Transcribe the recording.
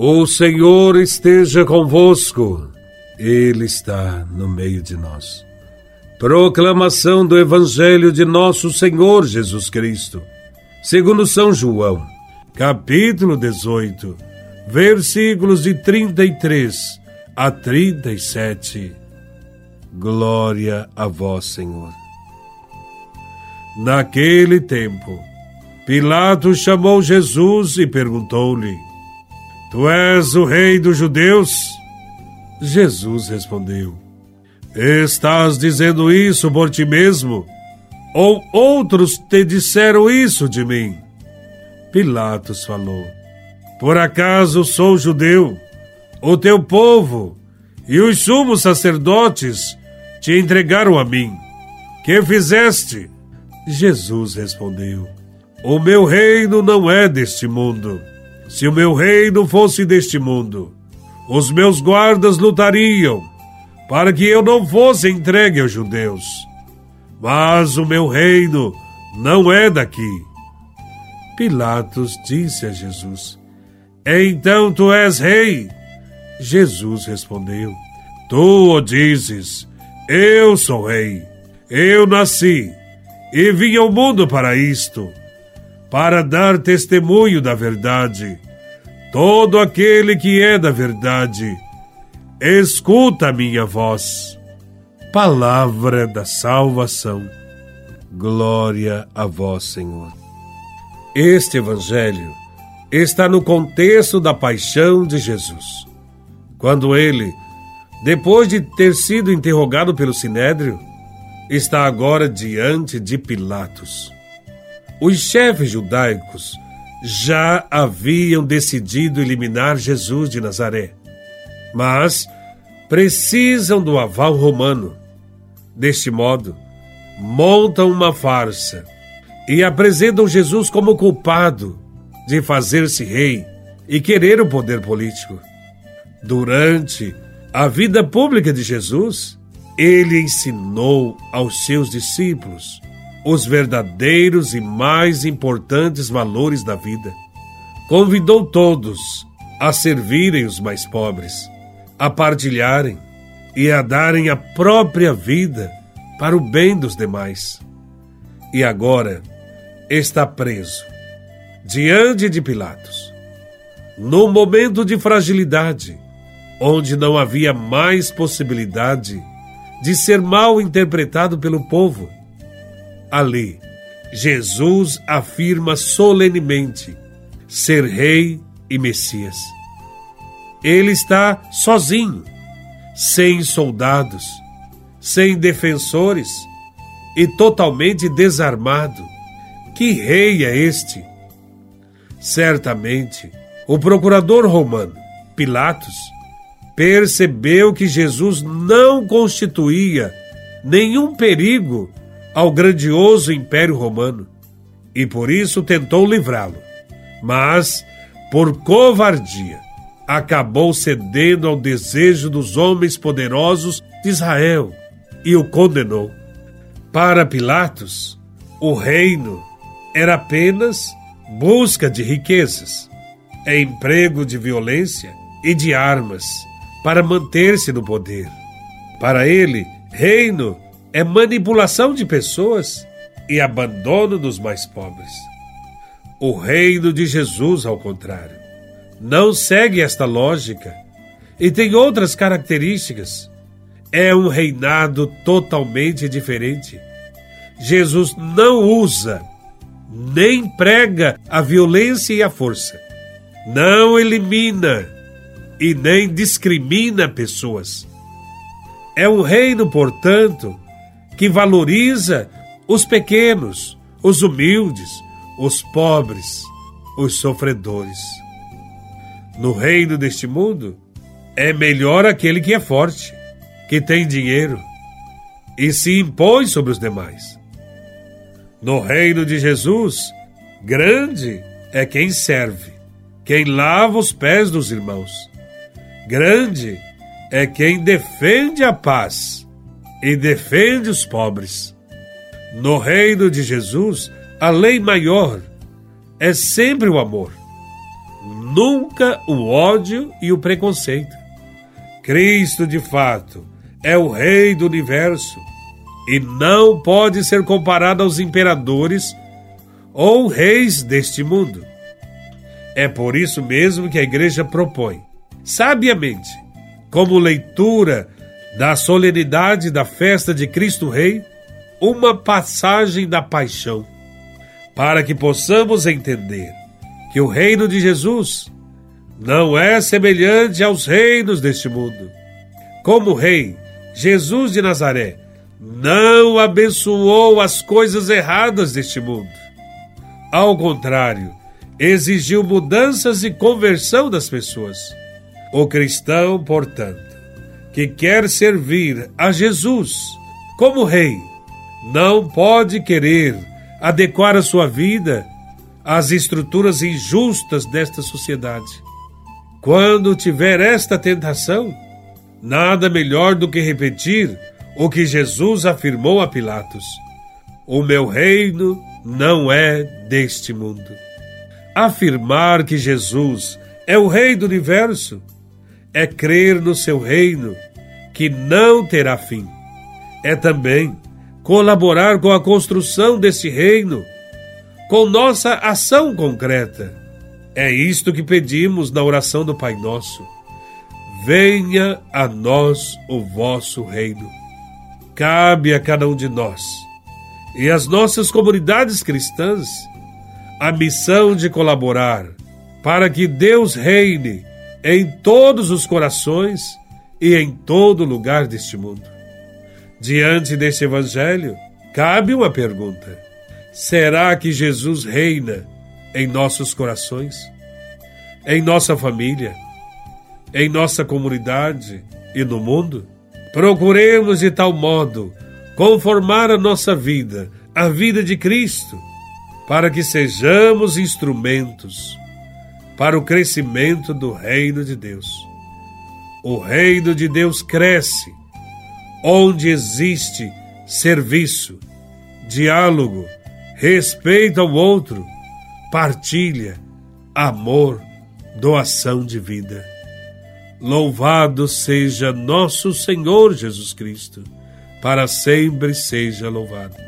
O Senhor esteja convosco, Ele está no meio de nós. Proclamação do Evangelho de Nosso Senhor Jesus Cristo, segundo São João, capítulo 18, versículos de 33 a 37. Glória a Vós, Senhor. Naquele tempo, Pilatos chamou Jesus e perguntou-lhe: Tu és o rei dos judeus? Jesus respondeu: Estás dizendo isso por ti mesmo? Ou outros te disseram isso de mim? Pilatos falou: Por acaso sou judeu? O teu povo e os sumos sacerdotes te entregaram a mim. Que fizeste? Jesus respondeu: O meu reino não é deste mundo. Se o meu reino fosse deste mundo, os meus guardas lutariam para que eu não fosse entregue aos judeus. Mas o meu reino não é daqui. Pilatos disse a Jesus: Então tu és rei? Jesus respondeu: Tu o dizes, eu sou rei. Eu nasci e vim ao mundo para isto para dar testemunho da verdade. Todo aquele que é da verdade, escuta a minha voz. Palavra da salvação. Glória a vós, Senhor. Este evangelho está no contexto da paixão de Jesus. Quando ele, depois de ter sido interrogado pelo sinédrio, está agora diante de Pilatos os chefes judaicos já haviam decidido eliminar Jesus de Nazaré, mas precisam do aval romano. Deste modo, montam uma farsa e apresentam Jesus como culpado de fazer-se rei e querer o poder político. Durante a vida pública de Jesus, ele ensinou aos seus discípulos os verdadeiros e mais importantes valores da vida. Convidou todos a servirem os mais pobres, a partilharem e a darem a própria vida para o bem dos demais. E agora está preso diante de Pilatos, num momento de fragilidade, onde não havia mais possibilidade de ser mal interpretado pelo povo Ali, Jesus afirma solenemente ser Rei e Messias. Ele está sozinho, sem soldados, sem defensores e totalmente desarmado. Que rei é este? Certamente, o procurador romano, Pilatos, percebeu que Jesus não constituía nenhum perigo ao grandioso Império Romano e por isso tentou livrá-lo. Mas, por covardia, acabou cedendo ao desejo dos homens poderosos de Israel e o condenou. Para Pilatos, o reino era apenas busca de riquezas, é emprego de violência e de armas para manter-se no poder. Para ele, reino é manipulação de pessoas e abandono dos mais pobres. O reino de Jesus, ao contrário, não segue esta lógica e tem outras características. É um reinado totalmente diferente. Jesus não usa nem prega a violência e a força. Não elimina e nem discrimina pessoas. É um reino, portanto, que valoriza os pequenos, os humildes, os pobres, os sofredores. No reino deste mundo, é melhor aquele que é forte, que tem dinheiro e se impõe sobre os demais. No reino de Jesus, grande é quem serve, quem lava os pés dos irmãos. Grande é quem defende a paz e defende os pobres. No reino de Jesus, a lei maior é sempre o amor. nunca o ódio e o preconceito. Cristo, de fato, é o Rei do universo e não pode ser comparado aos imperadores ou reis deste mundo. É por isso mesmo que a Igreja propõe, sabiamente, como leitura da solenidade da festa de Cristo Rei, uma passagem da paixão, para que possamos entender que o reino de Jesus não é semelhante aos reinos deste mundo. Como rei, Jesus de Nazaré não abençoou as coisas erradas deste mundo. Ao contrário, exigiu mudanças e conversão das pessoas. O cristão, portanto, que quer servir a Jesus como rei, não pode querer adequar a sua vida às estruturas injustas desta sociedade. Quando tiver esta tentação, nada melhor do que repetir o que Jesus afirmou a Pilatos: O meu reino não é deste mundo. Afirmar que Jesus é o Rei do universo é crer no seu reino, que não terá fim. É também colaborar com a construção desse reino, com nossa ação concreta. É isto que pedimos na oração do Pai Nosso. Venha a nós o vosso reino cabe a cada um de nós e às nossas comunidades cristãs a missão de colaborar para que Deus reine em todos os corações e em todo lugar deste mundo. Diante deste Evangelho, cabe uma pergunta: será que Jesus reina em nossos corações? Em nossa família? Em nossa comunidade e no mundo? Procuremos de tal modo conformar a nossa vida à vida de Cristo, para que sejamos instrumentos para o crescimento do reino de Deus. O reino de Deus cresce onde existe serviço, diálogo, respeito ao outro, partilha, amor, doação de vida. Louvado seja nosso Senhor Jesus Cristo, para sempre seja louvado.